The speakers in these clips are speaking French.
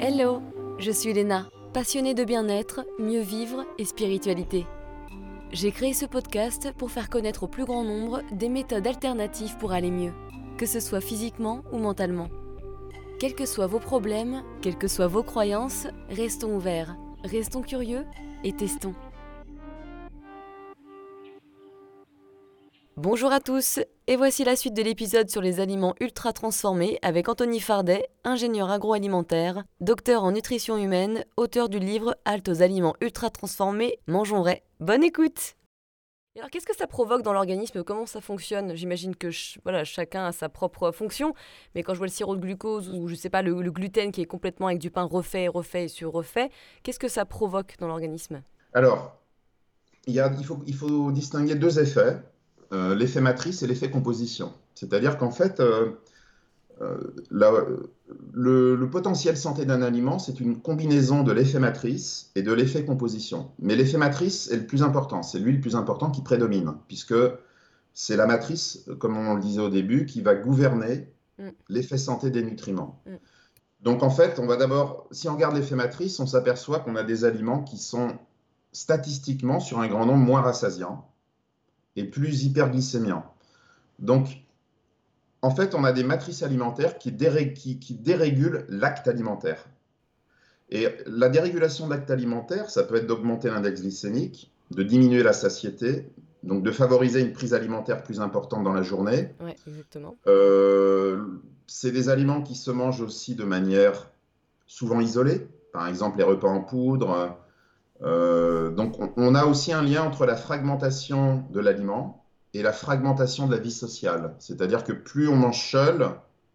Hello, je suis Léna, passionnée de bien-être, mieux vivre et spiritualité. J'ai créé ce podcast pour faire connaître au plus grand nombre des méthodes alternatives pour aller mieux, que ce soit physiquement ou mentalement. Quels que soient vos problèmes, quelles que soient vos croyances, restons ouverts, restons curieux et testons. Bonjour à tous, et voici la suite de l'épisode sur les aliments ultra transformés avec Anthony Fardet, ingénieur agroalimentaire, docteur en nutrition humaine, auteur du livre Halte aux aliments ultra transformés, mangeons vrai. Bonne écoute alors qu'est-ce que ça provoque dans l'organisme? Comment ça fonctionne? J'imagine que voilà, chacun a sa propre fonction, mais quand je vois le sirop de glucose ou je sais pas le, gluten qui est complètement avec du pain refait, refait et sur refait, qu'est-ce que ça provoque dans l'organisme? Alors, il faut distinguer deux effets. Euh, l'effet matrice et l'effet composition. C'est-à-dire qu'en fait, euh, euh, le, potentiel santé d'un aliment, c'est une combinaison de l'effet matrice et de l'effet composition. Mais l'effet matrice est le plus important, c'est lui le plus important qui prédomine, puisque c'est la matrice, comme on le disait au début, qui va gouverner mm. l'effet santé des nutriments. Mm. Donc en fait, on va d'abord, si on regarde l'effet matrice, on s'aperçoit qu'on a des aliments qui sont statistiquement sur un grand nombre moins rassasiants et plus hyperglycémiant. Donc, en fait, on a des matrices alimentaires qui, dérégulent l'acte alimentaire. Et la dérégulation de l'acte alimentaire, ça peut être d'augmenter l'index glycémique, de diminuer la satiété, donc de favoriser une prise alimentaire plus importante dans la journée. Exactement. Euh, c'est des aliments qui se mangent aussi de manière souvent isolée, par exemple les repas en poudre, euh, donc on, a aussi un lien entre la fragmentation de l'aliment et la fragmentation de la vie sociale. C'est-à-dire que plus on mange seul,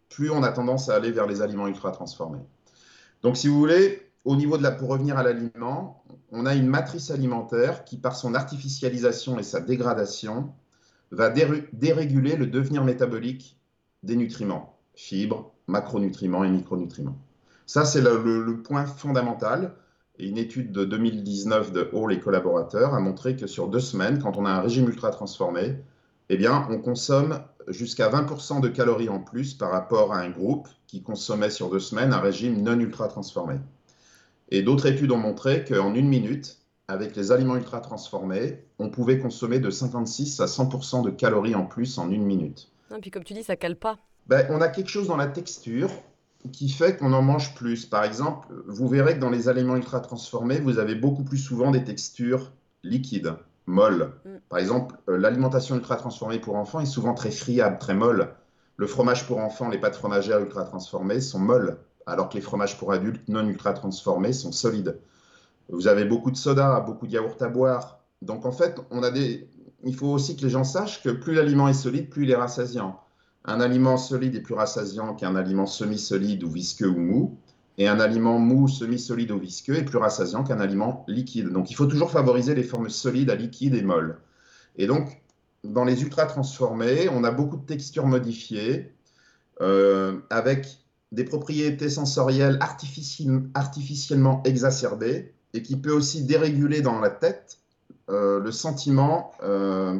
plus on a tendance à aller vers les aliments ultra transformés. Donc si vous voulez, au niveau de la, pour revenir à l'aliment, on a une matrice alimentaire qui, par son artificialisation et sa dégradation, va déréguler le devenir métabolique des nutriments, fibres, macronutriments et micronutriments. Ça, c'est le, point fondamental. Et une étude de 2019 de Hall et collaborateurs a montré que sur deux semaines, quand on a un régime ultra transformé, eh bien, on consomme jusqu'à 20% de calories en plus par rapport à un groupe qui consommait sur deux semaines un régime non ultra transformé. Et d'autres études ont montré qu'en une minute, avec les aliments ultra transformés, on pouvait consommer de 56 à 100% de calories en plus en une minute. Et puis comme tu dis, ça cale pas. Ben, on a quelque chose dans la texture qui fait qu'on en mange plus. Par exemple, vous verrez que dans les aliments ultra transformés, vous avez beaucoup plus souvent des textures liquides, molles. Mm. Par exemple, euh, l'alimentation ultra transformée pour enfants est souvent très friable, très molle. Le fromage pour enfants, les pâtes fromagères ultra transformées sont molles, alors que les fromages pour adultes non ultra transformés sont solides. Vous avez beaucoup de soda, beaucoup de yaourt à boire. Donc en fait, on a des... il faut aussi que les gens sachent que plus l'aliment est solide, plus il est rassasiant. Un aliment solide est plus rassasiant qu'un aliment semi-solide ou visqueux ou mou. Et un aliment mou, semi-solide ou visqueux est plus rassasiant qu'un aliment liquide. Donc il faut toujours favoriser les formes solides à liquides et molles. Et donc, dans les ultra transformés, on a beaucoup de textures modifiées euh, avec des propriétés sensorielles artificiellement exacerbées et qui peut aussi déréguler dans la tête euh, le sentiment euh,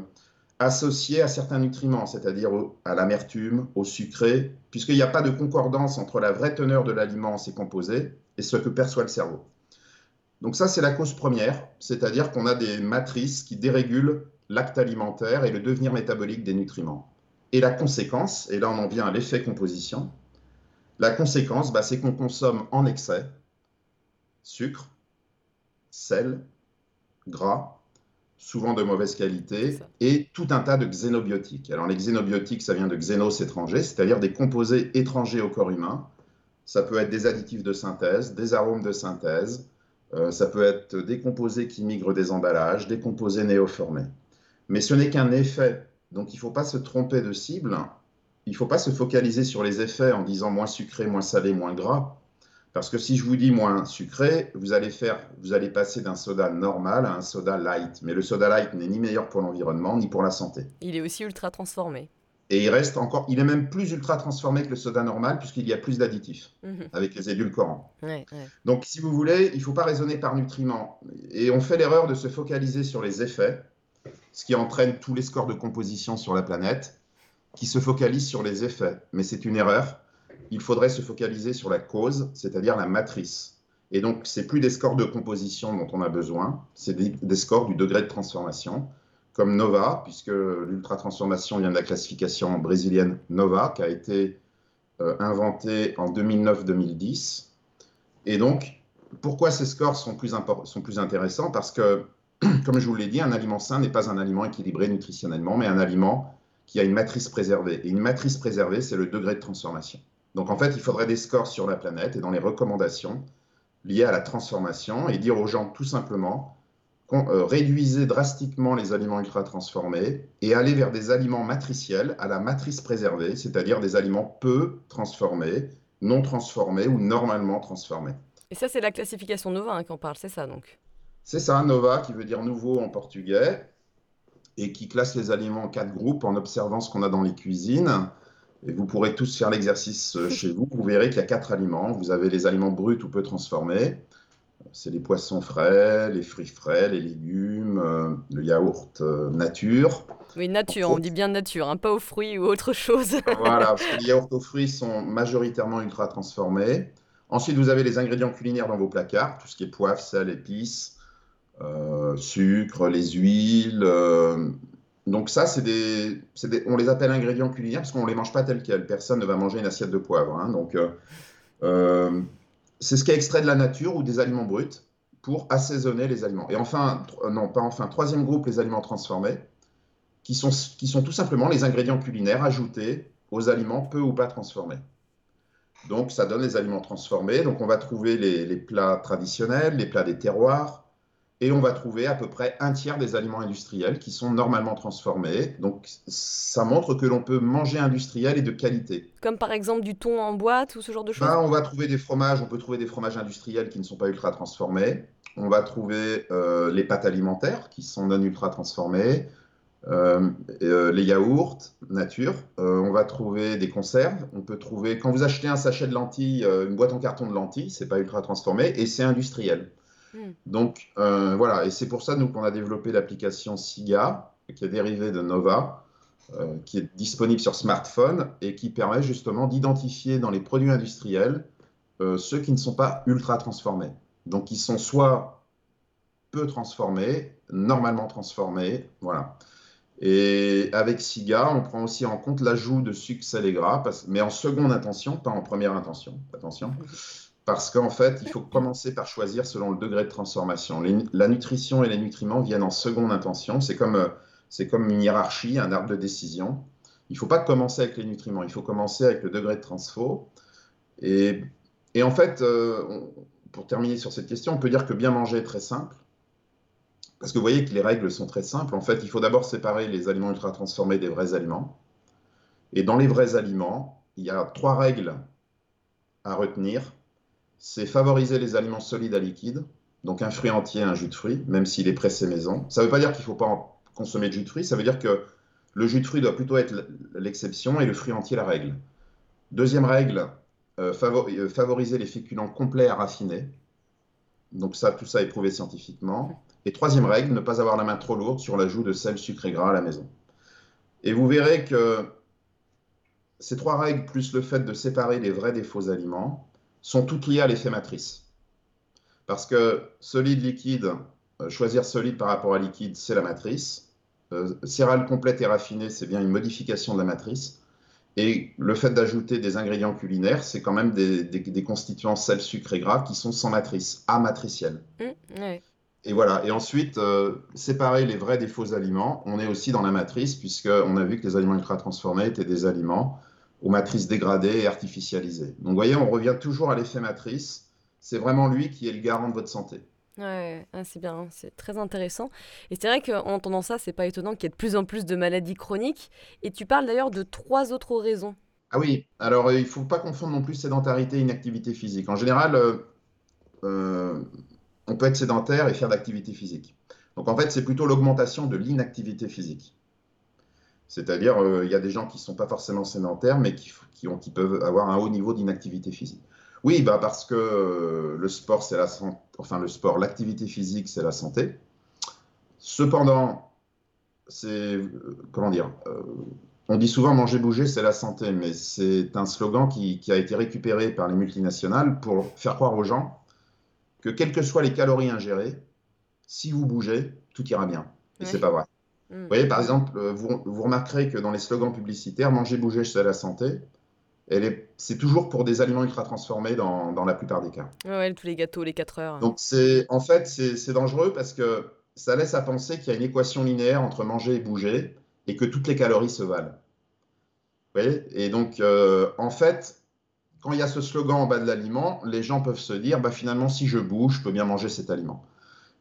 associé à certains nutriments, c'est-à-dire à l'amertume, au sucré, puisqu'il n'y a pas de concordance entre la vraie teneur de l'aliment, ses composés, et ce que perçoit le cerveau. Donc ça, c'est la cause première, c'est-à-dire qu'on a des matrices qui dérégulent l'acte alimentaire et le devenir métabolique des nutriments. Et la conséquence, et là on en vient à l'effet composition, la conséquence, bah, c'est qu'on consomme en excès sucre, sel, gras, souvent de mauvaise qualité, et tout un tas de xénobiotiques. Alors les xénobiotiques, ça vient de xénos étrangers, c'est-à-dire des composés étrangers au corps humain. Ça peut être des additifs de synthèse, des arômes de synthèse, euh, ça peut être des composés qui migrent des emballages, des composés néoformés. Mais ce n'est qu'un effet, donc il ne faut pas se tromper de cible, il ne faut pas se focaliser sur les effets en disant moins sucré, moins salé, moins gras. Parce que si je vous dis moins sucré, vous allez, faire, vous allez passer d'un soda normal à un soda light. Mais le soda light n'est ni meilleur pour l'environnement ni pour la santé. Il est aussi ultra transformé. Et il reste encore, il est même plus ultra transformé que le soda normal puisqu'il y a plus d'additifs mhm. avec les édulcorants. Donc, si vous voulez, il ne faut pas raisonner par nutriments. Et on fait l'erreur de se focaliser sur les effets, ce qui entraîne tous les scores de composition sur la planète, qui se focalisent sur les effets. Mais c'est une erreur il faudrait se focaliser sur la cause, c'est-à-dire la matrice. Et donc, c'est plus des scores de composition dont on a besoin, c'est des, scores du degré de transformation, comme NOVA, puisque l'ultra-transformation vient de la classification brésilienne NOVA, qui a été euh, inventée en 2009-2010. Et donc, pourquoi ces scores sont plus, sont plus intéressants? Parce que, comme je vous l'ai dit, un aliment sain n'est pas un aliment équilibré nutritionnellement, mais un aliment qui a une matrice préservée. Et une matrice préservée, c'est le degré de transformation. Donc en fait, il faudrait des scores sur la planète et dans les recommandations liées à la transformation et dire aux gens tout simplement euh, réduisez drastiquement les aliments ultra transformés et allez vers des aliments matriciels à la matrice préservée, c'est-à-dire des aliments peu transformés, non transformés ou normalement transformés. Et ça, c'est la classification Nova hein, qu'on parle, c'est ça donc? C'est ça, Nova, qui veut dire nouveau en portugais, et qui classe les aliments en quatre groupes en observant ce qu'on a dans les cuisines. Et vous pourrez tous faire l'exercice euh, chez vous. Vous verrez qu'il y a quatre aliments. Vous avez les aliments bruts ou peu transformés. C'est les poissons frais, les fruits frais, les légumes, euh, le yaourt euh, nature. Oui, nature, on dit bien nature, hein, pas aux fruits ou autre chose. voilà, parce que les yaourts aux fruits sont majoritairement ultra transformés. Ensuite, vous avez les ingrédients culinaires dans vos placards, tout ce qui est poivre, sel, épices, euh, sucre, les huiles. Euh, donc ça, c'est des, on les appelle ingrédients culinaires parce qu'on ne les mange pas tels quels. Personne ne va manger une assiette de poivre. Hein. donc euh, c'est ce qui est extrait de la nature ou des aliments bruts pour assaisonner les aliments. Et enfin, non, pas enfin, troisième groupe, les aliments transformés, qui sont, qui sont tout simplement les ingrédients culinaires ajoutés aux aliments peu ou pas transformés. Donc, ça donne les aliments transformés. Donc, on va trouver les, plats traditionnels, les plats des terroirs, et on va trouver à peu près un tiers des aliments industriels qui sont normalement transformés. Donc, ça montre que l'on peut manger industriel et de qualité. Comme par exemple du thon en boîte ou ce genre de choses ben, On va trouver des fromages, on peut trouver des fromages industriels qui ne sont pas ultra transformés. On va trouver euh, les pâtes alimentaires qui sont non ultra transformées. Euh, euh, les yaourts nature. Euh, on va trouver des conserves. On peut trouver, quand vous achetez un sachet de lentilles, une boîte en carton de lentilles, c'est pas ultra transformé et c'est industriel. Hmm. Donc voilà, et c'est pour ça nous qu'on a développé l'application SIGA, qui est dérivée de Nova, qui est disponible sur smartphone et qui permet justement d'identifier dans les produits industriels ceux qui ne sont pas ultra transformés. Donc ils sont soit peu transformés, normalement transformés, voilà. Et avec SIGA, on prend aussi en compte l'ajout de sucre salé gras, mais en seconde intention, pas en première intention. Attention. Parce qu'en fait, il faut commencer par choisir selon le degré de transformation. la nutrition et les nutriments viennent en seconde intention. C'est comme, euh, c'est comme une hiérarchie, un arbre de décision. Il ne faut pas commencer avec les nutriments, il faut commencer avec le degré de transfo. Et, en fait, euh, pour terminer sur cette question, on peut dire que bien manger est très simple. Parce que vous voyez que les règles sont très simples. En fait, il faut d'abord séparer les aliments ultra transformés des vrais aliments. Et dans les vrais aliments, il y a trois règles à retenir. C'est favoriser les aliments solides à liquide, donc un fruit entier, un jus de fruit, même s'il est pressé maison. Ça ne veut pas dire qu'il ne faut pas consommer de jus de fruit, ça veut dire que le jus de fruit doit plutôt être l'exception et le fruit entier la règle. Deuxième règle, euh, euh, favoriser les féculents complets à raffiner. Donc ça, tout ça est prouvé scientifiquement. Et troisième règle, ne pas avoir la main trop lourde sur l'ajout de sel, sucre et gras à la maison. Et vous verrez que ces trois règles, plus le fait de séparer les vrais des faux aliments, sont toutes liées à l'effet matrice. Parce que solide, liquide, euh, choisir solide par rapport à liquide, c'est la matrice. Euh, céréales complète et raffinée, c'est bien une modification de la matrice. Et le fait d'ajouter des ingrédients culinaires, c'est quand même des, constituants sel, sucre et gras qui sont sans matrice, amatriciels. Mmh, et voilà. Et ensuite, euh, séparer les vrais des faux aliments. On est aussi dans la matrice, puisqu'on a vu que les aliments ultra transformés étaient des aliments aux matrices dégradées et artificialisées. Donc, vous voyez, on revient toujours à l'effet matrice. C'est vraiment lui qui est le garant de votre santé. Ouais, c'est bien, c'est très intéressant. Et c'est vrai qu'en entendant ça, c'est pas étonnant qu'il y ait de plus en plus de maladies chroniques. Et tu parles d'ailleurs de trois autres raisons. Ah oui, alors euh, il faut pas confondre non plus sédentarité et inactivité physique. En général, euh, on peut être sédentaire et faire d'activité physique. Donc en fait, c'est plutôt l'augmentation de l'inactivité physique. C'est-à-dire, euh, il y a des gens qui ne sont pas forcément sédentaires, mais qui, peuvent avoir un haut niveau d'inactivité physique. Oui, bah parce que euh, le sport, c'est la santé. Enfin, le sport, l'activité physique, c'est la santé. Cependant, c'est euh, comment dire on dit souvent manger, bouger, c'est la santé, mais c'est un slogan qui, a été récupéré par les multinationales pour faire croire aux gens que quelles que soient les calories ingérées, si vous bougez, tout ira bien. Et c'est pas vrai. Mm. Vous voyez, par exemple, euh, vous, vous, remarquerez que dans les slogans publicitaires, manger, bouger, c'est la santé, c'est toujours pour des aliments ultra transformés dans, dans, la plupart des cas. Ouais, tous les gâteaux, les 4 heures. Donc, c'est, en fait, c'est dangereux parce que ça laisse à penser qu'il y a une équation linéaire entre manger et bouger et que toutes les calories se valent. Vous voyez? Et donc, euh, en fait, quand il y a ce slogan en bas de l'aliment, les gens peuvent se dire, bah, finalement, si je bouge, je peux bien manger cet aliment.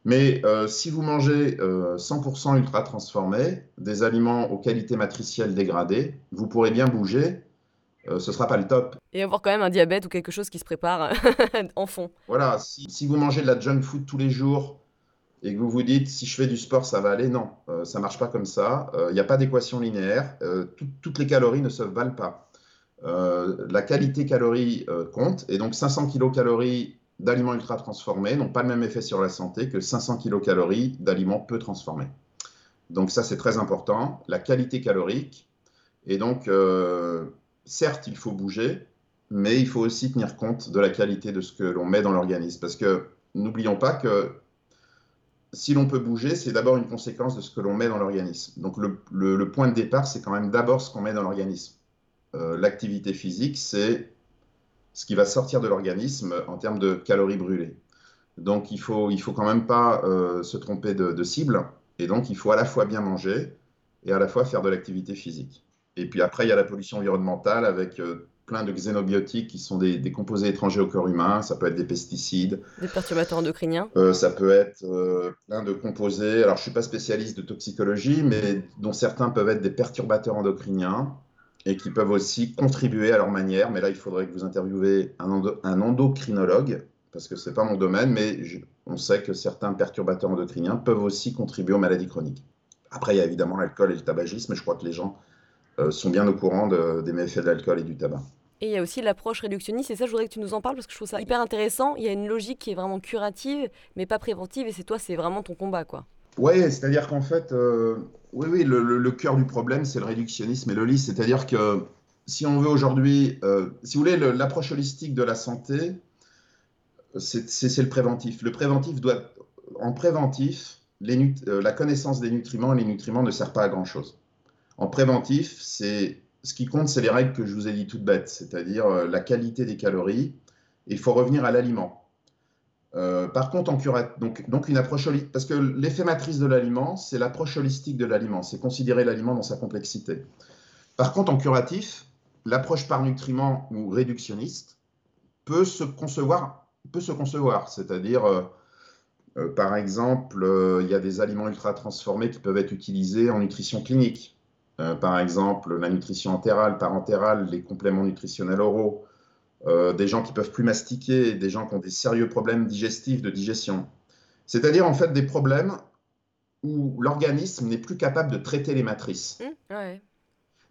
Mais euh, si vous mangez 100% euh, ultra transformé, des aliments aux qualités matricielles dégradées, vous pourrez bien bouger, ce ne sera pas le top. Et avoir quand même un diabète ou quelque chose qui se prépare en fond. Voilà, si, si, vous mangez de la junk food tous les jours, et que vous vous dites si je fais du sport, ça va aller, non, euh, ça ne marche pas comme ça. Il euh, n'y a pas d'équation linéaire. Euh, toutes les calories ne se valent pas. la qualité calorie compte, et donc 500 kilocalories d'aliments ultra transformés n'ont pas le même effet sur la santé que 500 kilocalories d'aliments peu transformés. Donc ça, c'est très important. La qualité calorique. Et donc, certes, il faut bouger, mais il faut aussi tenir compte de la qualité de ce que l'on met dans l'organisme. Parce que n'oublions pas que si l'on peut bouger, c'est d'abord une conséquence de ce que l'on met dans l'organisme. Donc le, point de départ, c'est quand même d'abord ce qu'on met dans l'organisme. Euh, l'activité physique, c'est ce qui va sortir de l'organisme en termes de calories brûlées. Donc il faut, il faut quand même pas euh, se tromper de, cible. Et donc il faut à la fois bien manger et à la fois faire de l'activité physique. Et puis après, il y a la pollution environnementale avec euh, plein de xénobiotiques qui sont des, composés étrangers au corps humain. Ça peut être des pesticides. Des perturbateurs endocriniens. Euh, ça peut être plein de composés. Alors, je ne suis pas spécialiste de toxicologie, mais dont certains peuvent être des perturbateurs endocriniens et qui peuvent aussi contribuer à leur manière. Mais là, il faudrait que vous interviewez un, endocrinologue, parce que ce n'est pas mon domaine, mais on sait que certains perturbateurs endocriniens peuvent aussi contribuer aux maladies chroniques. Après, il y a évidemment l'alcool et le tabagisme, mais je crois que les gens euh, sont bien au courant des méfaits de l'alcool et du tabac. Et il y a aussi l'approche réductionniste, et ça je voudrais que tu nous en parles parce que je trouve ça hyper intéressant. Il y a une logique qui est vraiment curative, mais pas préventive, et c'est toi, c'est vraiment ton combat, quoi. Oui, c'est-à-dire qu'en fait, euh, oui, oui, le, cœur du problème, c'est le réductionnisme et le lit. C'est-à-dire que si on veut aujourd'hui, euh, si vous voulez, l'approche holistique de la santé, c'est le préventif. Le préventif doit, en préventif, les, la connaissance des nutriments et les nutriments ne servent pas à grand-chose. En préventif, c'est ce qui compte, c'est les règles que je vous ai dit toutes bêtes, c'est-à-dire euh, la qualité des calories. il faut revenir à l'aliment. Euh, par contre, en curatif, donc, donc une approche parce que l'effet matrice de l'aliment, c'est l'approche holistique de l'aliment, c'est considérer l'aliment dans sa complexité. Par contre, en curatif, l'approche par nutriment ou réductionniste peut se concevoir, peut se concevoir, c'est-à-dire euh, par exemple, il y a des aliments ultra transformés qui peuvent être utilisés en nutrition clinique. Euh, par exemple la nutrition entérale, parentérale, les compléments nutritionnels oraux, euh, des gens qui peuvent plus mastiquer, des gens qui ont des sérieux problèmes digestifs, de digestion. C'est-à-dire en fait des problèmes où l'organisme n'est plus capable de traiter les matrices. Mmh,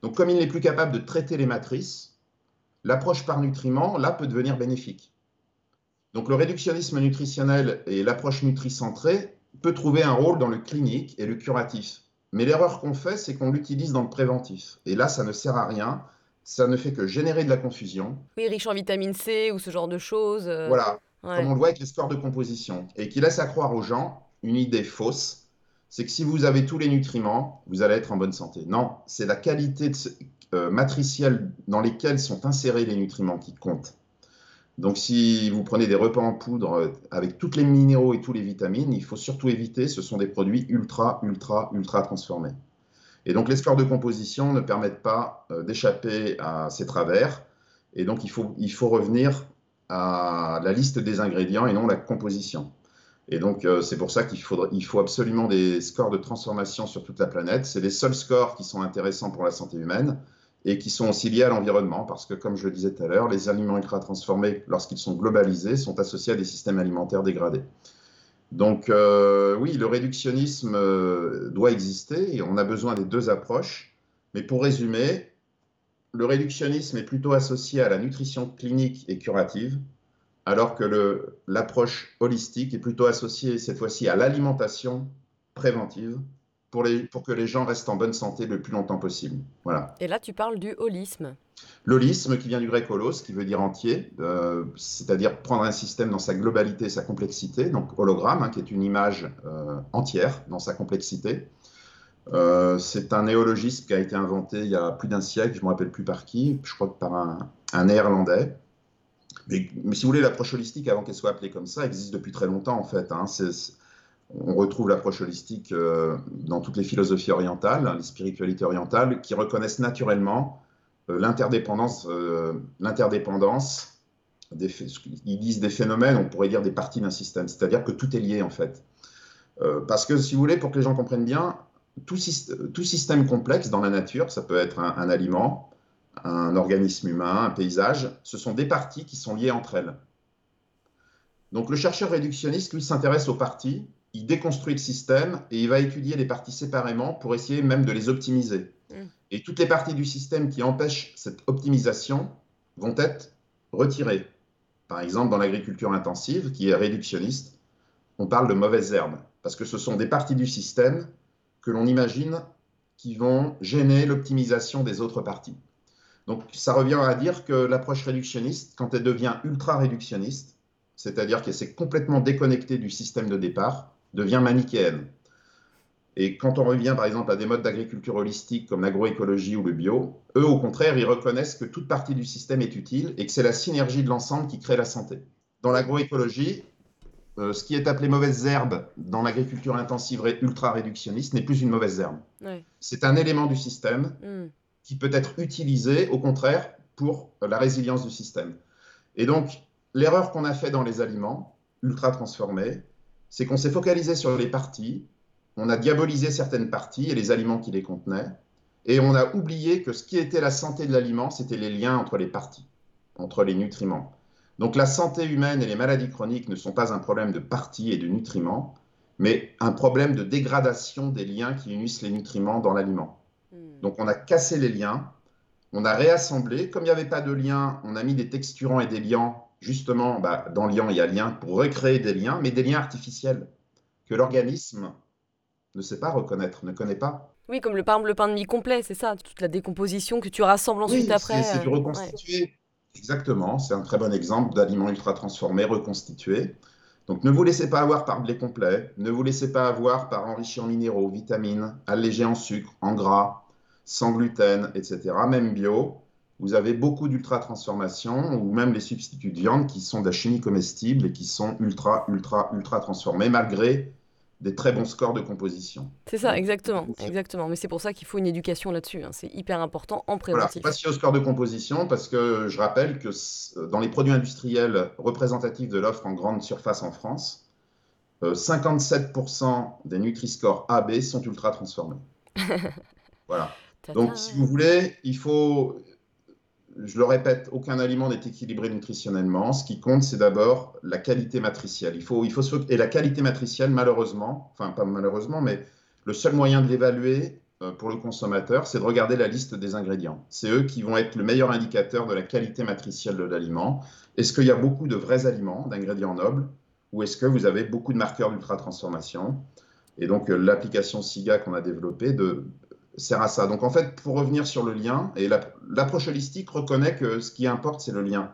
Donc comme il n'est plus capable de traiter les matrices, l'approche par nutriments, là, peut devenir bénéfique. Donc le réductionnisme nutritionnel et l'approche nutricentrée peut trouver un rôle dans le clinique et le curatif. Mais l'erreur qu'on fait, c'est qu'on l'utilise dans le préventif. Et là, ça ne sert à rien. Ça ne fait que générer de la confusion. Oui, riche en vitamine C ou ce genre de choses. Euh, voilà, comme on le voit avec les scores de composition. Et qui laisse à croire aux gens une idée fausse, c'est que si vous avez tous les nutriments, vous allez être en bonne santé. Non, c'est la qualité euh, matricielle dans lesquelles sont insérés les nutriments qui compte. Donc, si vous prenez des repas en poudre euh, avec tous les minéraux et tous les vitamines, il faut surtout éviter, ce sont des produits ultra, ultra, ultra transformés. Et donc, les scores de composition ne permettent pas euh, d'échapper à ces travers. Et donc, il faut, il faut revenir à la liste des ingrédients et non la composition. Et donc, euh, c'est pour ça qu'il il faut absolument des scores de transformation sur toute la planète. C'est les seuls scores qui sont intéressants pour la santé humaine et qui sont aussi liés à l'environnement, parce que, comme je le disais tout à l'heure, les aliments ultra transformés, lorsqu'ils sont globalisés, sont associés à des systèmes alimentaires dégradés. Donc, euh, oui, le réductionnisme euh, doit exister et on a besoin des deux approches. Mais pour résumer, le réductionnisme est plutôt associé à la nutrition clinique et curative, alors que l'approche holistique est plutôt associée cette fois-ci à l'alimentation préventive pour, pour que les gens restent en bonne santé le plus longtemps possible. Voilà. Et là, tu parles du holisme. L'holisme qui vient du grec holos, qui veut dire entier, euh, c'est-à-dire prendre un système dans sa globalité, sa complexité, donc hologramme, hein, qui est une image euh, entière dans sa complexité. Euh, c'est un néologisme qui a été inventé il y a plus d'un siècle, je ne me rappelle plus par qui, je crois que par un, néerlandais. Mais, si vous voulez, l'approche holistique, avant qu'elle soit appelée comme ça, existe depuis très longtemps en fait. Hein. on retrouve l'approche holistique dans toutes les philosophies orientales, hein, les spiritualités orientales, qui reconnaissent naturellement euh, l'interdépendance, euh, ils disent des phénomènes, on pourrait dire des parties d'un système, c'est-à-dire que tout est lié en fait. Euh, parce que si vous voulez, pour que les gens comprennent bien, tout, tout système complexe dans la nature, ça peut être un, aliment, un organisme humain, un paysage, ce sont des parties qui sont liées entre elles. Donc le chercheur réductionniste, lui, s'intéresse aux parties, il déconstruit le système et il va étudier les parties séparément pour essayer même de les optimiser. Et toutes les parties du système qui empêchent cette optimisation vont être retirées. Par exemple, dans l'agriculture intensive, qui est réductionniste, on parle de mauvaises herbes, parce que ce sont des parties du système que l'on imagine qui vont gêner l'optimisation des autres parties. Donc ça revient à dire que l'approche réductionniste, quand elle devient ultra réductionniste, c'est-à-dire qu'elle s'est complètement déconnectée du système de départ, devient manichéenne. Et quand on revient par exemple à des modes d'agriculture holistique comme l'agroécologie ou le bio, eux au contraire, ils reconnaissent que toute partie du système est utile et que c'est la synergie de l'ensemble qui crée la santé. Dans l'agroécologie, euh, ce qui est appelé mauvaise herbe dans l'agriculture intensive ultra réductionniste n'est plus une mauvaise herbe. C'est un élément du système hmm. qui peut être utilisé au contraire pour la résilience du système. Et donc, l'erreur qu'on a fait dans les aliments ultra transformés, c'est qu'on s'est focalisé sur les parties on a diabolisé certaines parties et les aliments qui les contenaient, et on a oublié que ce qui était la santé de l'aliment, c'était les liens entre les parties, entre les nutriments. Donc la santé humaine et les maladies chroniques ne sont pas un problème de parties et de nutriments, mais un problème de dégradation des liens qui unissent les nutriments dans l'aliment. Hmm. Donc on a cassé les liens, on a réassemblé, comme il n'y avait pas de liens, on a mis des texturants et des liants, justement, bah, dans liant il y a lien, pour recréer des liens, mais des liens artificiels, que l'organisme ne sait pas reconnaître, ne connaît pas. Oui, comme le, pain, le pain de mie complet, c'est ça, toute la décomposition que tu rassembles ensuite après. C'est du euh, reconstitué. Exactement, c'est un très bon exemple d'aliments ultra transformés, reconstitués. Donc ne vous laissez pas avoir par blé complet, ne vous laissez pas avoir par enrichi en minéraux, vitamines, allégé en sucre, en gras, sans gluten, etc. Même bio, vous avez beaucoup d'ultra transformations ou même les substituts de viande qui sont de la chimie comestible et qui sont ultra, ultra, ultra transformés malgré des très bons scores de composition. C'est ça, exactement, exactement. Mais c'est pour ça qu'il faut une éducation là-dessus. Hein. C'est hyper important en préventif. Voilà, pas au score de composition parce que je rappelle que dans les produits industriels représentatifs de l'offre en grande surface en France, 57% euh, des Nutri-Score AB sont ultra transformés. voilà. Donc, si vous voulez, il faut, je le répète, aucun aliment n'est équilibré nutritionnellement. Ce qui compte, c'est d'abord la qualité matricielle. Il faut, il faut, et la qualité matricielle, malheureusement, enfin pas malheureusement, mais le seul moyen de l'évaluer euh, pour le consommateur, c'est de regarder la liste des ingrédients. C'est eux qui vont être le meilleur indicateur de la qualité matricielle de l'aliment. Est-ce qu'il y a beaucoup de vrais aliments, d'ingrédients nobles, ou est-ce que vous avez beaucoup de marqueurs d'ultra-transformation? Et donc, euh, l'application SIGA qu'on a développée de, sert à ça. Donc en fait, pour revenir sur le lien, et l'approche holistique reconnaît que ce qui importe, c'est le lien.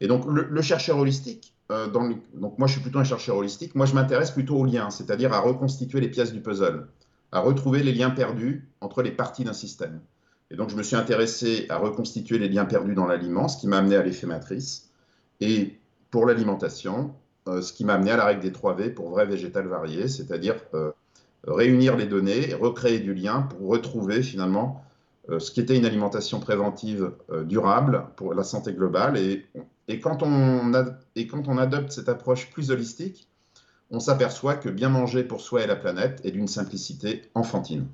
Et donc le, chercheur holistique, euh, donc moi je suis plutôt un chercheur holistique, moi je m'intéresse plutôt au lien, c'est-à-dire à reconstituer les pièces du puzzle, à retrouver les liens perdus entre les parties d'un système. Et donc je me suis intéressé à reconstituer les liens perdus dans l'aliment, ce qui m'a amené à l'effet matrice, et pour l'alimentation, euh, ce qui m'a amené à la règle des 3 V pour vrai végétal varié, c'est-à-dire euh, réunir les données, recréer du lien pour retrouver finalement euh, ce qui était une alimentation préventive euh, durable pour la santé globale. Et, quand on et quand on adopte cette approche plus holistique, on s'aperçoit que bien manger pour soi et la planète est d'une simplicité enfantine.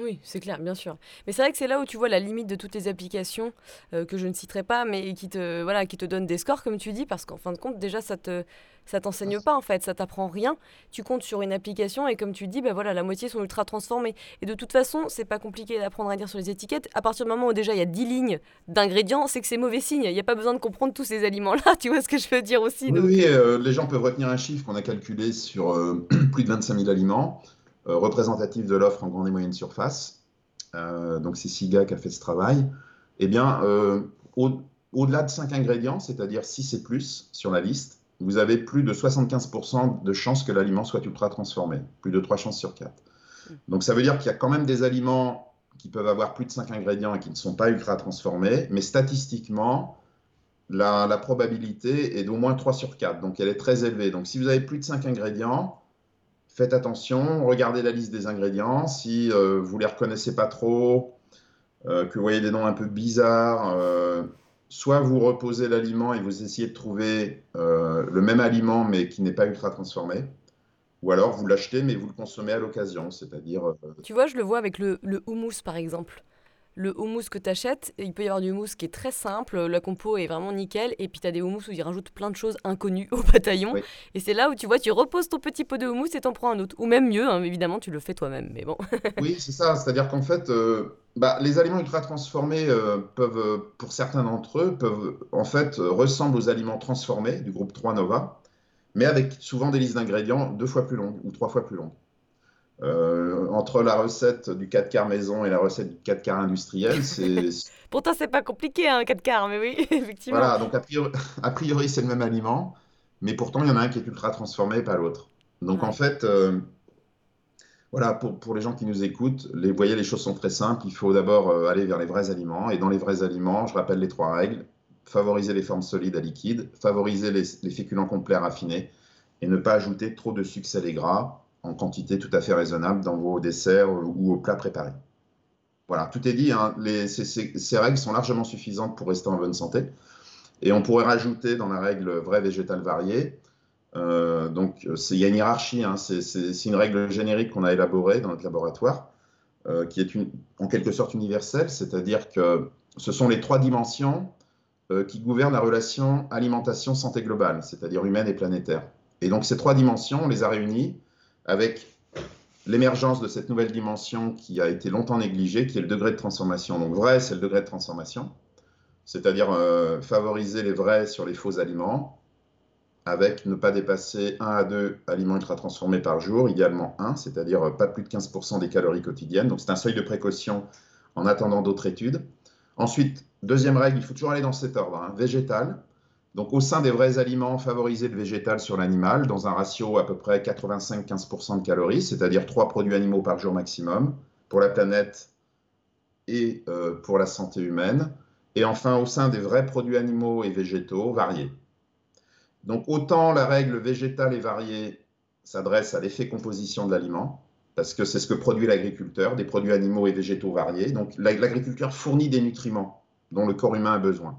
Oui, c'est clair, bien sûr. Mais c'est vrai que c'est là où tu vois la limite de toutes les applications euh, que je ne citerai pas, mais qui te, voilà, qui te donnent des scores, comme tu dis, parce qu'en fin de compte, déjà, ça te, ça t'enseigne pas, en fait, ça t'apprend rien. Tu comptes sur une application et comme tu dis, bah voilà, la moitié sont ultra transformées. Et de toute façon, c'est pas compliqué d'apprendre à lire sur les étiquettes. À partir du moment où déjà il y a 10 lignes d'ingrédients, c'est que c'est mauvais signe. Il n'y a pas besoin de comprendre tous ces aliments-là, tu vois ce que je veux dire aussi. Oui, euh, les gens peuvent retenir un chiffre qu'on a calculé sur euh, plus de 25 000 aliments. Représentatif de l'offre en grande et moyenne surface. donc c'est SIGA qui a fait ce travail. Eh bien, au-delà de 5 ingrédients, c'est-à-dire 6 et plus sur la liste, vous avez plus de 75% de chances que l'aliment soit ultra transformé, plus de 3 chances sur 4. Hmm. Donc ça veut dire qu'il y a quand même des aliments qui peuvent avoir plus de 5 ingrédients et qui ne sont pas ultra transformés, mais statistiquement, la, probabilité est d'au moins 3 sur 4, donc elle est très élevée. Donc si vous avez plus de 5 ingrédients, faites attention, regardez la liste des ingrédients. Si euh, vous ne les reconnaissez pas trop, euh, que vous voyez des noms un peu bizarres, euh, soit vous reposez l'aliment et vous essayez de trouver le même aliment mais qui n'est pas ultra transformé, ou alors vous l'achetez mais vous le consommez à l'occasion, c'est-à-dire... Tu vois, je le vois avec le, le houmous par exemple le houmous que tu achètes, il peut y avoir du houmous qui est très simple, la compo est vraiment nickel, et puis tu as des houmous où ils rajoutent plein de choses inconnues au bataillon. Et c'est là où tu vois, tu reposes ton petit pot de houmous et t'en prends un autre. Ou même mieux, hein, évidemment, tu le fais toi-même, mais bon. oui, c'est ça, c'est-à-dire qu'en fait, euh, bah, les aliments ultra transformés euh, peuvent, euh, pour certains d'entre eux, peuvent en fait ressemblent aux aliments transformés du groupe 3 Nova, mais avec souvent des listes d'ingrédients deux fois plus longues ou trois fois plus longues. Euh, entre la recette du 4 quarts maison et la recette du 4 quarts industriel, c'est. Pourtant, c'est pas compliqué, un hein, 4 quarts, mais oui, effectivement. Voilà, donc a priori, c'est le même aliment, mais pourtant, il y en a un qui est ultra transformé et pas l'autre. Donc en fait, euh, voilà, pour, pour, les gens qui nous écoutent, les, vous voyez, les choses sont très simples. Il faut d'abord euh, aller vers les vrais aliments. Et dans les vrais aliments, je rappelle les trois règles favoriser les formes solides à liquides, favoriser les, les féculents complets raffinés et ne pas ajouter trop de sucre et gras en quantité tout à fait raisonnable dans vos desserts ou aux plats préparés. Voilà, tout est dit. Hein. ces, règles sont largement suffisantes pour rester en bonne santé. Et on pourrait rajouter dans la règle vrai végétal varié. Euh, donc, il y a une hiérarchie. Hein. c'est une règle générique qu'on a élaborée dans notre laboratoire, euh, qui est en quelque sorte universelle. C'est-à-dire que ce sont les trois dimensions euh, qui gouvernent la relation alimentation-santé globale, c'est-à-dire humaine et planétaire. Et donc, ces trois dimensions, on les a réunies avec l'émergence de cette nouvelle dimension qui a été longtemps négligée, qui est le degré de transformation. Donc vrai, c'est le degré de transformation, c'est-à-dire euh, favoriser les vrais sur les faux aliments, avec ne pas dépasser 1 à 2 aliments ultra transformés par jour, idéalement 1, c'est-à-dire euh, pas plus de 15% des calories quotidiennes. Donc c'est un seuil de précaution en attendant d'autres études. Ensuite, deuxième règle, il faut toujours aller dans cet ordre, hein, végétal, donc au sein des vrais aliments, favoriser le végétal sur l'animal dans un ratio à peu près 85-15% de calories, c'est-à-dire 3 produits animaux par jour maximum pour la planète et euh, pour la santé humaine. Et enfin au sein des vrais produits animaux et végétaux variés. Donc autant la règle végétale et variée s'adresse à l'effet composition de l'aliment, parce que c'est ce que produit l'agriculteur, des produits animaux et végétaux variés. Donc l'agriculteur fournit des nutriments dont le corps humain a besoin.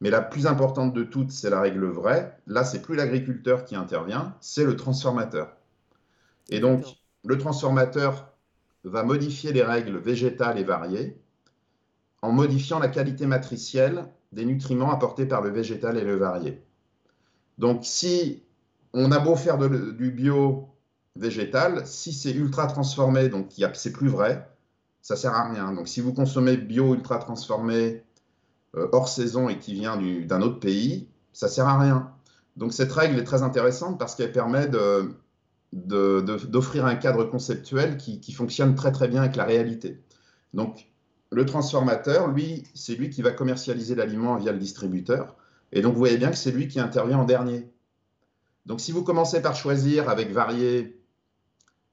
Mais la plus importante de toutes, c'est la règle vraie. Là, c'est plus l'agriculteur qui intervient, c'est le transformateur. Et donc, le transformateur va modifier les règles végétales et variées en modifiant la qualité matricielle des nutriments apportés par le végétal et le varié. Donc, si on a beau faire du bio végétal, si c'est ultra transformé, donc c'est plus vrai, ça sert à rien. Donc, si vous consommez bio ultra transformé hors saison et qui vient d'un autre pays, ça sert à rien. Donc cette règle est très intéressante parce qu'elle permet d'offrir un cadre conceptuel qui, fonctionne très très bien avec la réalité. Donc le transformateur, lui, c'est lui qui va commercialiser l'aliment via le distributeur. Et donc vous voyez bien que c'est lui qui intervient en dernier. Donc si vous commencez par choisir avec varié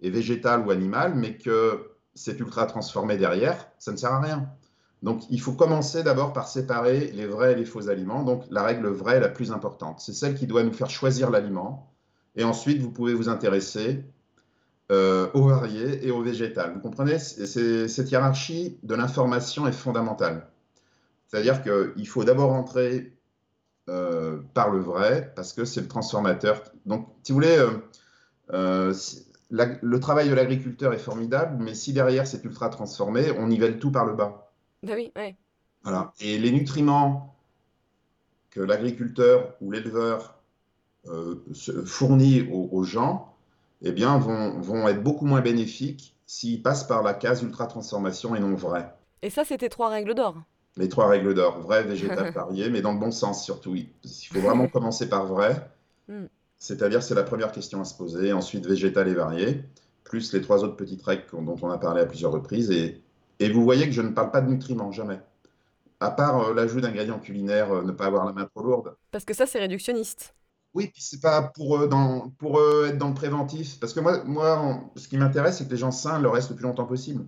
et végétal ou animal, mais que c'est ultra transformé derrière, ça ne sert à rien. Donc, il faut commencer d'abord par séparer les vrais et les faux aliments. Donc, la règle vraie la plus importante. C'est celle qui doit nous faire choisir l'aliment. Et ensuite, vous pouvez vous intéresser euh, aux variés et aux végétales. Vous comprenez? Cette hiérarchie de l'information est fondamentale. C'est-à-dire qu'il faut d'abord entrer euh, par le vrai, parce que c'est le transformateur. Donc, si vous voulez, euh, le travail de l'agriculteur est formidable, mais si derrière c'est ultra transformé, on nivelle tout par le bas. Bah oui, ouais. Voilà. Et les nutriments que l'agriculteur ou l'éleveur euh, fournit aux, gens, eh bien, vont, vont, être beaucoup moins bénéfiques s'ils passent par la case ultra transformation et non vrai. Et ça, c'était trois règles d'or. Les trois règles d'or, vrai, végétal, varié, mais dans le bon sens surtout. Il faut vraiment commencer par vrai, hmm. c'est-à-dire c'est la première question à se poser, ensuite végétal et varié. plus les trois autres petites règles dont on a parlé à plusieurs reprises. Et, et vous voyez que je ne parle pas de nutriments, jamais. À part euh, l'ajout d'ingrédients culinaires, euh, ne pas avoir la main trop lourde. Parce que ça, c'est réductionniste. Oui, puis c'est pas pour, euh, dans, pour être dans le préventif. Parce que moi, moi ce qui m'intéresse, c'est que les gens sains le restent le plus longtemps possible.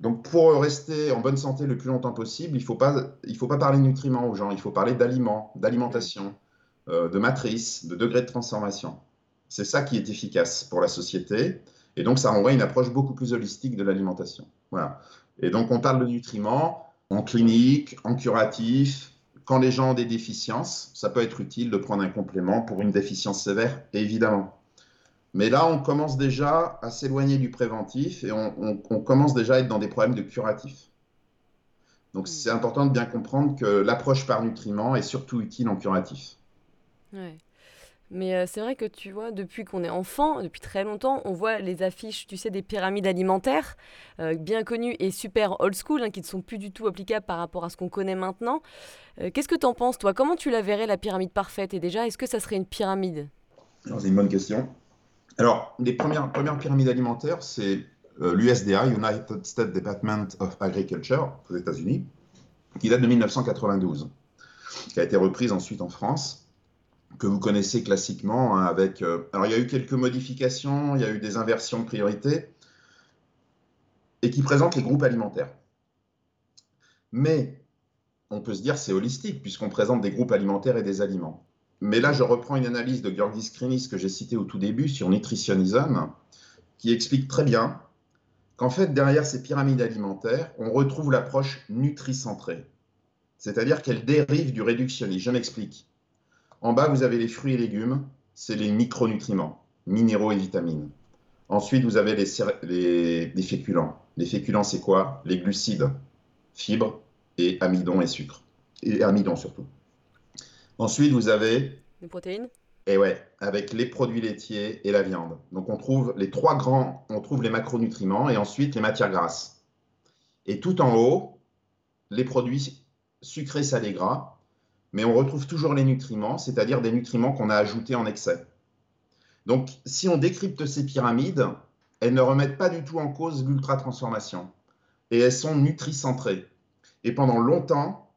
Donc, pour rester en bonne santé le plus longtemps possible, il ne faut, pas, il faut pas parler de nutriments aux gens, il faut parler d'aliments, d'alimentation, de matrice, de degré de transformation. C'est ça qui est efficace pour la société. Et donc, ça renvoie une approche beaucoup plus holistique de l'alimentation. Voilà. Et donc, on parle de nutriments en clinique, en curatif. Quand les gens ont des déficiences, ça peut être utile de prendre un complément pour une déficience sévère, évidemment. Mais là, on commence déjà à s'éloigner du préventif et on, commence déjà à être dans des problèmes de curatif. Donc, c'est important de bien comprendre que l'approche par nutriments est surtout utile en curatif. Ouais. Mais c'est vrai que tu vois, depuis qu'on est enfant, depuis très longtemps, on voit les affiches, tu sais, des pyramides alimentaires, bien connues et super old school, hein, qui ne sont plus du tout applicables par rapport à ce qu'on connaît maintenant. Qu'est-ce que tu en penses, toi? Comment tu la verrais, la pyramide parfaite? Et déjà, est-ce que ça serait une pyramide? C'est une bonne question. Alors, les premières, premières pyramides alimentaires, c'est l'USDA, United States Department of Agriculture, aux États-Unis, qui date de 1992, qui a été reprise ensuite en France que vous connaissez classiquement hein, avec. Euh, alors il y a eu quelques modifications, il y a eu des inversions de priorité et qui présentent les groupes alimentaires. Mais on peut se dire c'est holistique puisqu'on présente des groupes alimentaires et des aliments. Mais là, je reprends une analyse de Georgis Krinis que j'ai citée au tout début sur Nutritionism, qui explique très bien qu'en fait, derrière ces pyramides alimentaires, on retrouve l'approche nutricentrée. C'est-à-dire qu'elle dérive du réductionnisme. Je m'explique. En bas, vous avez les fruits et légumes, c'est les micronutriments, minéraux et vitamines. Ensuite, vous avez les, féculents. Les féculents, c'est quoi? Les glucides, fibres et amidon et sucre. Et amidon surtout. Ensuite, vous avez... Les protéines? Et ouais, avec les produits laitiers et la viande. Donc, on trouve les trois grands, on trouve les macronutriments et ensuite les matières grasses. Et tout en haut, les produits sucrés, salés, gras mais on retrouve toujours les nutriments, c'est-à-dire des nutriments qu'on a ajoutés en excès. Donc, si on décrypte ces pyramides, elles ne remettent pas du tout en cause l'ultra-transformation. Et elles sont nutricentrées. Et pendant longtemps,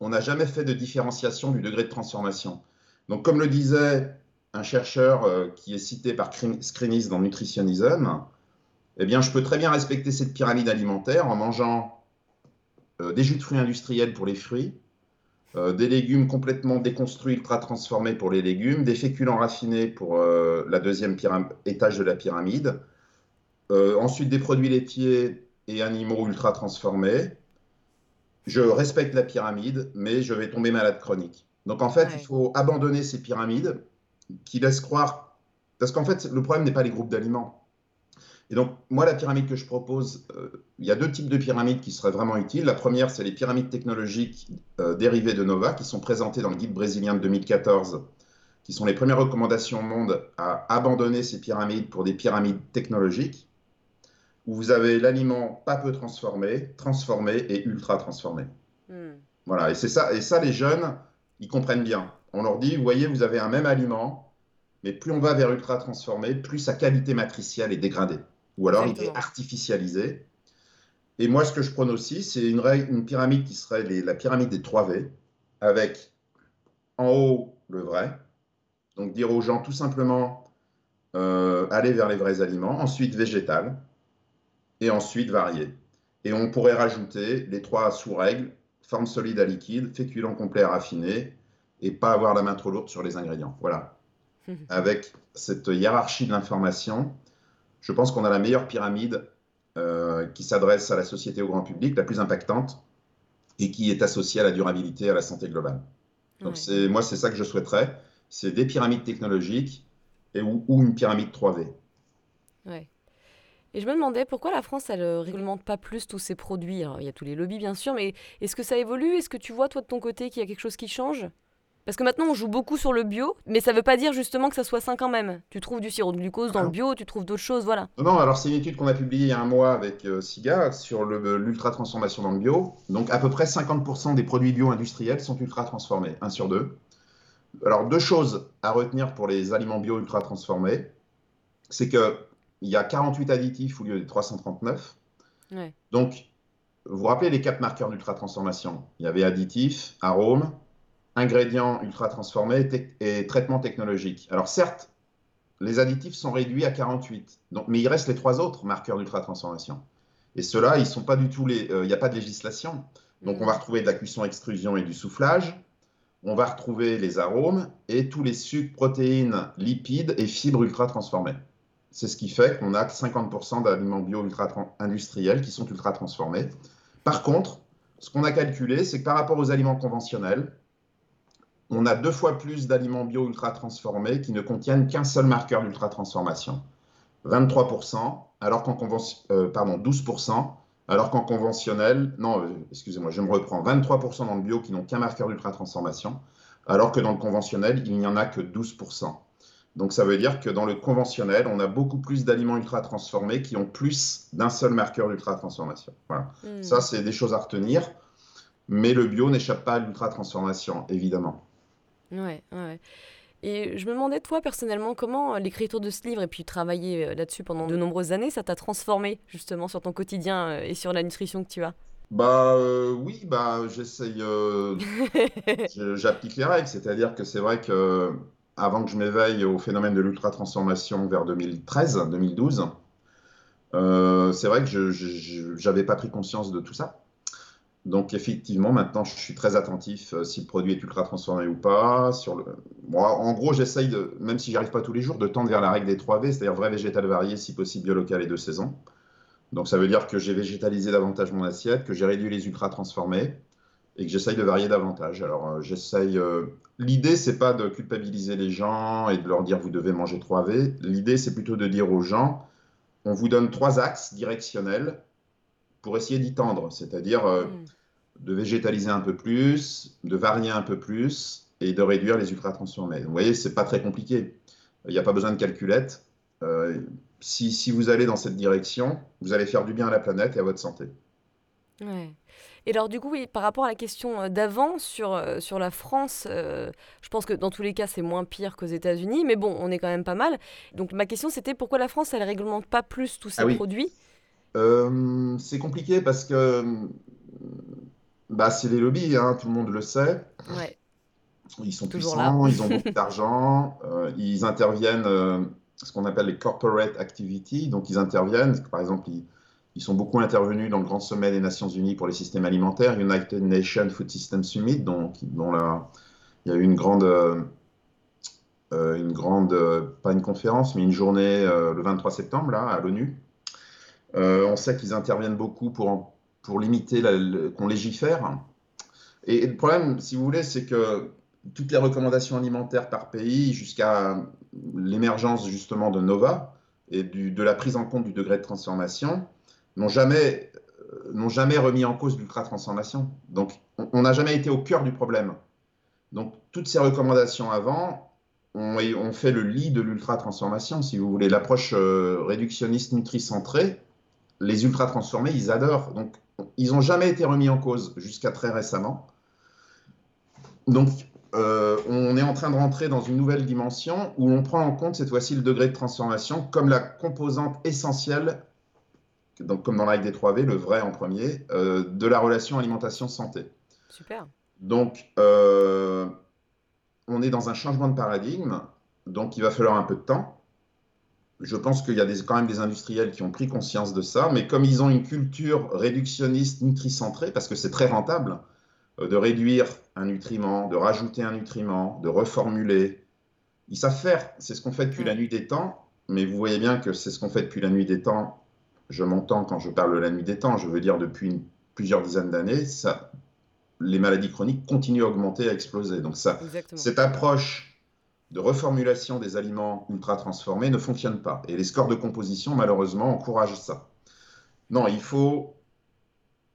on n'a jamais fait de différenciation du degré de transformation. Donc, comme le disait un chercheur euh, qui est cité par Skrinis dans Nutritionism, eh bien, je peux très bien respecter cette pyramide alimentaire en mangeant euh, des jus de fruits industriels pour les fruits, euh, des légumes complètement déconstruits, ultra transformés pour les légumes, des féculents raffinés pour euh, la deuxième étage de la pyramide, euh, ensuite des produits laitiers et animaux ultra transformés. Je respecte la pyramide, mais je vais tomber malade chronique. Donc en fait, il faut abandonner ces pyramides qui laissent croire, parce qu'en fait, le problème n'est pas les groupes d'aliments. Et donc, moi, la pyramide que je propose, euh, il y a deux types de pyramides qui seraient vraiment utiles. La première, c'est les pyramides technologiques euh, dérivées de Nova, qui sont présentées dans le guide brésilien de 2014, qui sont les premières recommandations au monde à abandonner ces pyramides pour des pyramides technologiques, où vous avez l'aliment pas peu transformé, transformé et ultra transformé. Hmm. Voilà, et c'est ça, et ça, les jeunes, ils comprennent bien. On leur dit, vous voyez, vous avez un même aliment, mais plus on va vers ultra transformé, plus sa qualité matricielle est dégradée ou alors il est artificialisé. Et moi, ce que je prône aussi, c'est une, une, pyramide qui serait la pyramide des 3 V, avec en haut le vrai, donc dire aux gens tout simplement euh, aller vers les vrais aliments, ensuite végétal, et ensuite varié. Et on pourrait rajouter les trois sous-règles, forme solide à liquide, féculent complet à raffiné, et pas avoir la main trop lourde sur les ingrédients. Voilà. Avec cette hiérarchie de l'information, je pense qu'on a la meilleure pyramide euh, qui s'adresse à la société, au grand public, la plus impactante et qui est associée à la durabilité, à la santé globale. Donc c'est moi, c'est ça que je souhaiterais. C'est des pyramides technologiques et, ou, une pyramide 3V. Ouais. Et je me demandais pourquoi la France, elle ne euh, réglemente pas plus tous ses produits. il y a tous les lobbies, bien sûr, mais est-ce que ça évolue? Est-ce que tu vois, toi, de ton côté, qu'il y a quelque chose qui change? Parce que maintenant, on joue beaucoup sur le bio, mais ça ne veut pas dire justement que ça soit sain quand même. Tu trouves du sirop de glucose dans le bio, tu trouves d'autres choses, voilà. Non, alors c'est une étude qu'on a publiée il y a un mois avec euh, SIGA sur l'ultra-transformation dans le bio. Donc à peu près 50% des produits bio industriels sont ultra-transformés, 1 sur 2. Alors deux choses à retenir pour les aliments bio ultra-transformés, c'est que il y a 48 additifs au lieu des 339. Donc, vous vous rappelez les quatre marqueurs d'ultra-transformation? Il y avait additifs, arômes, ingrédients ultra-transformés et, traitements technologiques. Alors certes, les additifs sont réduits à 48, donc, mais il reste les trois autres marqueurs d'ultra-transformation. Et ceux-là, ils sont pas du tout les. Euh, il n'y a pas de législation. Donc on va retrouver de la cuisson, extrusion et du soufflage. On va retrouver les arômes et tous les sucres, protéines, lipides et fibres ultra transformées. C'est ce qui fait qu'on a 50% d'aliments bio ultra industriels qui sont ultra transformés. Par contre, ce qu'on a calculé, c'est que par rapport aux aliments conventionnels, on a deux fois plus d'aliments bio ultra transformés qui ne contiennent qu'un seul marqueur d'ultra transformation. 23%, alors qu'en convention, euh, pardon, 12%, alors qu'en conventionnel, non, euh, excusez-moi, je me reprends, 23% dans le bio qui n'ont qu'un marqueur d'ultra transformation, alors que dans le conventionnel, il n'y en a que 12%. Donc ça veut dire que dans le conventionnel, on a beaucoup plus d'aliments ultra transformés qui ont plus d'un seul marqueur d'ultra transformation. Voilà. Hmm. Ça, c'est des choses à retenir. Mais le bio n'échappe pas à l'ultra transformation, évidemment. Ouais, ouais. Et je me demandais, toi, personnellement, comment l'écriture de ce livre et puis travailler euh, là-dessus pendant de nombreuses années, ça t'a transformé justement sur ton quotidien euh, et sur la nutrition que tu as? Bah euh, oui, bah j'essaye, j'applique les règles, c'est-à-dire que c'est vrai que avant que je m'éveille au phénomène de l'ultra-transformation vers 2013-2012, c'est vrai que je n'avais pas pris conscience de tout ça. Donc effectivement, maintenant, je suis très attentif euh, si le produit est ultra transformé ou pas. En gros, j'essaye, même si j'y arrive pas tous les jours, de tendre vers la règle des 3 V, c'est-à-dire vrai végétal varié, si possible bio local et de saison. Donc ça veut dire que j'ai végétalisé davantage mon assiette, que j'ai réduit les ultra transformés et que j'essaye de varier davantage. Alors euh, j'essaye. Euh... L'idée, c'est pas de culpabiliser les gens et de leur dire vous devez manger 3 V. L'idée, c'est plutôt de dire aux gens on vous donne trois axes directionnels pour essayer d'y tendre, c'est-à-dire euh, mm. de végétaliser un peu plus, de varier un peu plus et de réduire les ultra-transformés. Vous voyez, c'est pas très compliqué. Il n'y a pas besoin de calculette. Euh, si, si, vous allez dans cette direction, vous allez faire du bien à la planète et à votre santé. Ouais. Et alors du coup, oui, par rapport à la question euh, d'avant sur, sur la France, je pense que dans tous les cas, c'est moins pire qu'aux États-Unis, mais bon, on est quand même pas mal. Donc ma question, c'était pourquoi la France, elle réglemente pas plus tous ses ah produits euh, c'est compliqué parce que bah, c'est les lobbies, hein, tout le monde le sait. Ils sont puissants, ils ont beaucoup d'argent, euh, ils interviennent, euh, ce qu'on appelle les corporate activities, donc ils interviennent, par exemple, ils, sont beaucoup intervenus dans le grand sommet des Nations Unies pour les systèmes alimentaires, United Nations Food System Summit, dont, dont il y a eu une grande, une grande, pas une conférence, mais une journée le 23 septembre là, à l'ONU. Euh, on sait qu'ils interviennent beaucoup pour, pour limiter qu'on légifère. Et, le problème, si vous voulez, c'est que toutes les recommandations alimentaires par pays, jusqu'à l'émergence justement de Nova et de la prise en compte du degré de transformation, n'ont jamais, euh, jamais remis en cause l'ultra-transformation. Donc, on n'a jamais été au cœur du problème. Donc, toutes ces recommandations avant ont, ont fait le lit de l'ultra-transformation, si vous voulez. L'approche euh, réductionniste nutri-centrée les ultra transformés, ils adorent. Donc, ils n'ont jamais été remis en cause jusqu'à très récemment. Donc, euh, on est en train de rentrer dans une nouvelle dimension où on prend en compte cette fois-ci le degré de transformation comme la composante essentielle, donc comme dans la des 3V, le vrai en premier, euh, de la relation alimentation-santé. Super. Donc, euh, on est dans un changement de paradigme, donc il va falloir un peu de temps je pense qu'il y a quand même des industriels qui ont pris conscience de ça, mais comme ils ont une culture réductionniste nutricentrée, parce que c'est très rentable euh, de réduire un nutriment, de rajouter un nutriment, de reformuler, ils savent faire. C'est ce qu'on fait depuis la nuit des temps, mais vous voyez bien que c'est ce qu'on fait depuis la nuit des temps. Je m'entends quand je parle de la nuit des temps, je veux dire depuis plusieurs dizaines d'années, les maladies chroniques continuent à augmenter, à exploser. Donc ça, cette approche de reformulation des aliments ultra transformés ne fonctionne pas. Et les scores de composition, malheureusement, encouragent ça. Non, il faut,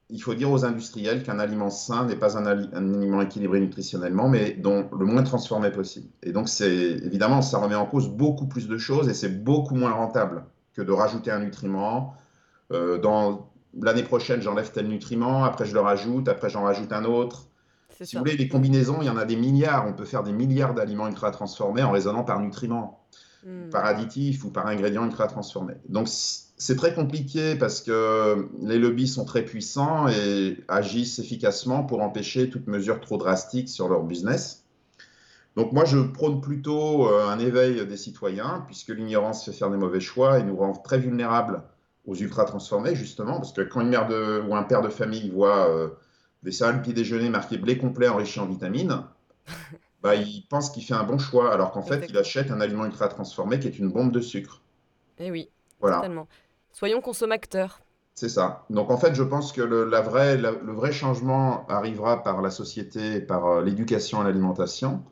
il faut dire aux industriels qu'un aliment sain n'est pas un, aliment équilibré nutritionnellement, mais dont le moins transformé possible. Et donc, c'est évidemment, ça remet en cause beaucoup plus de choses et c'est beaucoup moins rentable que de rajouter un nutriment. Euh, dans l'année prochaine, j'enlève tel nutriment, après je le rajoute, après j'en rajoute un autre. Si vous voulez, les combinaisons, il y en a des milliards. On peut faire des milliards d'aliments ultra transformés en raisonnant par nutriments. hmm. par additif ou par ingrédient ultra transformé. Donc c'est très compliqué parce que les lobbies sont très puissants et agissent efficacement pour empêcher toute mesure trop drastique sur leur business. Donc moi, je prône plutôt euh, un éveil des citoyens, puisque l'ignorance fait faire des mauvais choix et nous rend très vulnérables aux ultra transformés, justement, parce que quand une mère de, ou un père de famille voit euh, des céréales petit déjeuner marquées blé complet enrichi en vitamines, bah, il pense qu'il fait un bon choix, alors qu'en fait, il achète un aliment ultra transformé qui est une bombe de sucre. Eh oui, voilà. totalement. Soyons consommateurs. C'est ça. Donc en fait, je pense que le, la vraie, le vrai changement arrivera par la société, par euh, l'éducation à l'alimentation.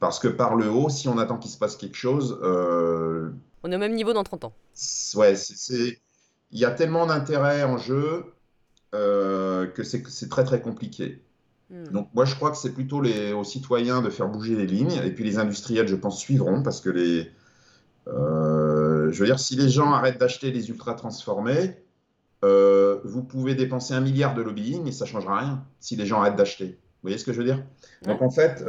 Parce que par le haut, si on attend qu'il se passe quelque chose. Euh, on est au même niveau dans 30 ans. Ouais, c'est il y a tellement d'intérêt en jeu euh, que c'est très très compliqué. Hmm. Donc moi je crois que c'est plutôt les, aux citoyens de faire bouger les lignes et puis les industriels je pense suivront parce que les... Euh, je veux dire si les gens arrêtent d'acheter les ultra transformés, euh, vous pouvez dépenser un milliard de lobbying et ça ne changera rien si les gens arrêtent d'acheter. Vous voyez ce que je veux dire? Donc en fait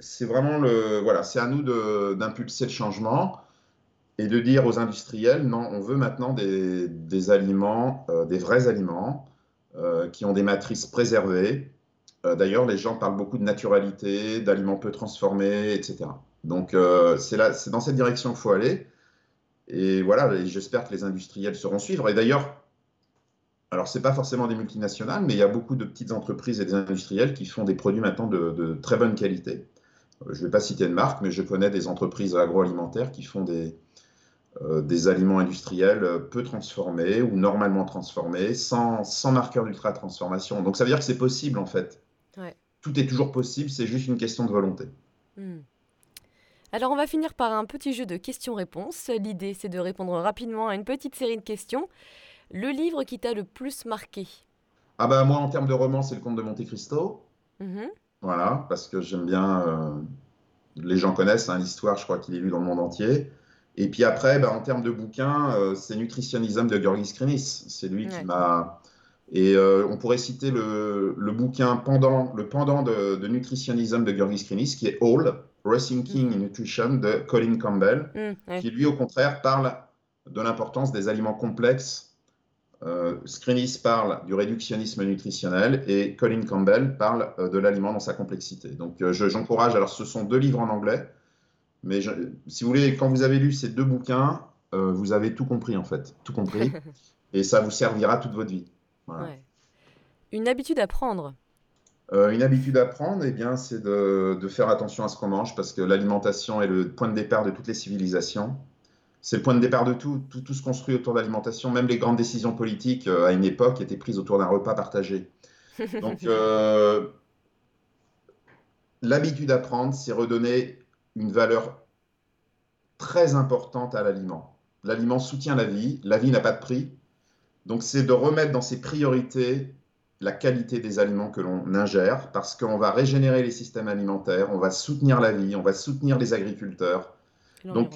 c'est vraiment le... Voilà, c'est à nous d'impulser le changement et de dire aux industriels, non, on veut maintenant des, aliments, euh, des vrais aliments, euh, qui ont des matrices préservées. Euh, d'ailleurs, les gens parlent beaucoup de naturalité, d'aliments peu transformés, etc. Donc, c'est dans cette direction qu'il faut aller. Et voilà, j'espère que les industriels seront suivre. Et d'ailleurs, alors c'est pas forcément des multinationales, mais il y a beaucoup de petites entreprises et des industriels qui font des produits maintenant de, de très bonne qualité. Je ne vais pas citer de marque, mais je connais des entreprises agroalimentaires qui font des, des aliments industriels euh, peu transformés ou normalement transformés, sans, sans marqueur d'ultra-transformation. Donc ça veut dire que c'est possible en fait. Tout est toujours possible, c'est juste une question de volonté. Hmm. Alors on va finir par un petit jeu de questions-réponses. L'idée c'est de répondre rapidement à une petite série de questions. Le livre qui t'a le plus marqué? Ah bah moi en termes de roman c'est le Comte de Monte Cristo. Mhm. Voilà, parce que j'aime bien... Euh, les gens connaissent hein, l'histoire, je crois qu'il est lu dans le monde entier. Et puis après, ben, en termes de bouquins, euh, c'est Nutritionism de Georgis Krinis. C'est lui qui m'a. Et euh, on pourrait citer le, le, bouquin pendant, le pendant de, de Nutritionism de Georgis Krinis, qui est All, Rethinking mm. Nutrition de Colin Campbell, mm, qui lui, au contraire, parle de l'importance des aliments complexes. Euh, Skrinis parle du réductionnisme nutritionnel et Colin Campbell parle euh, de l'aliment dans sa complexité. Donc j'encourage, alors ce sont deux livres en anglais, mais si vous voulez, quand vous avez lu ces deux bouquins, euh, vous avez tout compris en fait, tout compris, et ça vous servira toute votre vie. Une habitude à prendre. Euh, une habitude à prendre, eh bien, c'est de, de, faire attention à ce qu'on mange, parce que l'alimentation est le point de départ de toutes les civilisations. C'est le point de départ de tout, tout, tout se construit autour de l'alimentation. Même les grandes décisions politiques, euh, à une époque, étaient prises autour d'un repas partagé. Donc, l'habitude à prendre, c'est redonner une valeur très importante à l'aliment. L'aliment soutient la vie, la vie n'a pas de prix. Donc c'est de remettre dans ses priorités la qualité des aliments que l'on ingère, parce qu'on va régénérer les systèmes alimentaires, on va soutenir la vie, on va soutenir les agriculteurs. Donc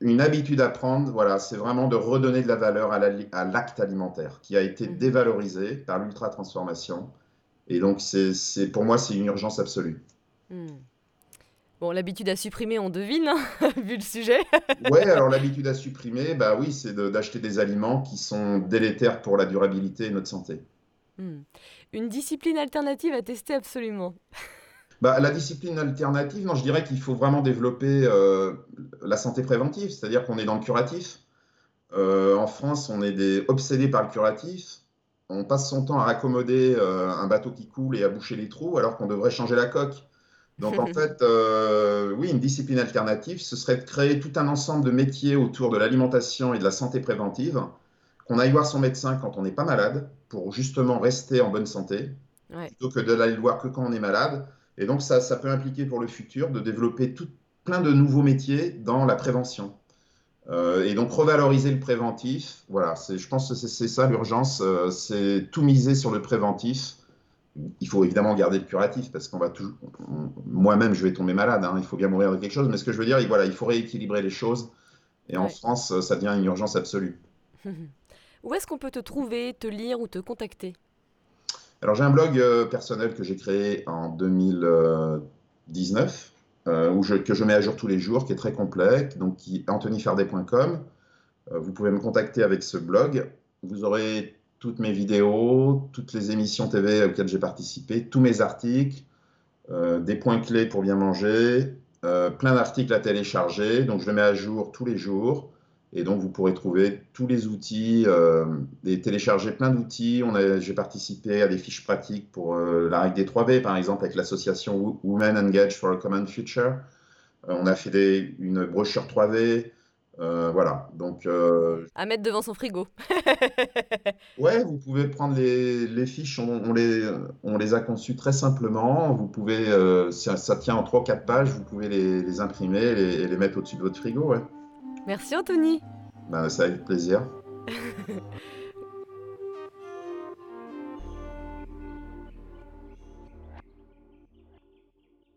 une habitude à prendre, voilà, c'est vraiment de redonner de la valeur à l'acte alimentaire qui a été mmh. dévalorisé par l'ultra-transformation. Et donc c'est pour moi, c'est une urgence absolue. Mmh. Bon, l'habitude à supprimer, on devine, hein, vu le sujet. ouais, alors l'habitude à supprimer, bah oui, c'est d'acheter des aliments qui sont délétères pour la durabilité et notre santé. Hmm. Une discipline alternative à tester absolument. Bah, la discipline alternative, non, je dirais qu'il faut vraiment développer euh, la santé préventive, c'est-à-dire qu'on est dans le curatif. Euh, en France, on est des obsédés par le curatif. On passe son temps à raccommoder euh, un bateau qui coule et à boucher les trous, alors qu'on devrait changer la coque. Donc en fait, euh, oui, une discipline alternative, ce serait de créer tout un ensemble de métiers autour de l'alimentation et de la santé préventive, qu'on aille voir son médecin quand on n'est pas malade, pour justement rester en bonne santé, plutôt que de l'aller le voir que quand on est malade. Et donc ça, ça peut impliquer pour le futur de développer tout, plein de nouveaux métiers dans la prévention. Euh, et donc revaloriser le préventif, voilà, je pense que c'est ça l'urgence, euh, c'est tout miser sur le préventif il faut évidemment garder le curatif parce qu'on va toujours. Moi-même, je vais tomber malade. Hein, il faut bien mourir de quelque chose. Mais ce que je veux dire, voilà, il faut rééquilibrer les choses. Et en France, ça devient une urgence absolue. Où est-ce qu'on peut te trouver, te lire ou te contacter? Alors, j'ai un blog euh, personnel que j'ai créé en 2019 que je mets à jour tous les jours, qui est très complet, donc qui anthonyfardet.com. vous pouvez me contacter avec ce blog. Vous aurez toutes mes vidéos, toutes les émissions TV auxquelles j'ai participé, tous mes articles, des points clés pour bien manger, plein d'articles à télécharger. Donc je le mets à jour tous les jours. Et donc, vous pourrez trouver tous les outils euh, télécharger plein d'outils. J'ai participé à des fiches pratiques pour euh, la règle des 3B, par exemple, avec l'association Women Engaged for a Common Future. Euh, on a fait une brochure 3V. voilà, donc... à mettre devant son frigo. ouais, vous pouvez prendre les, les fiches, on, les, on les a conçues très simplement. Vous pouvez, ça, ça, tient en 3-4 pages, vous pouvez les, les imprimer et les, et les mettre au-dessus de votre frigo, ouais. Merci Anthony. Bah, ça avec plaisir.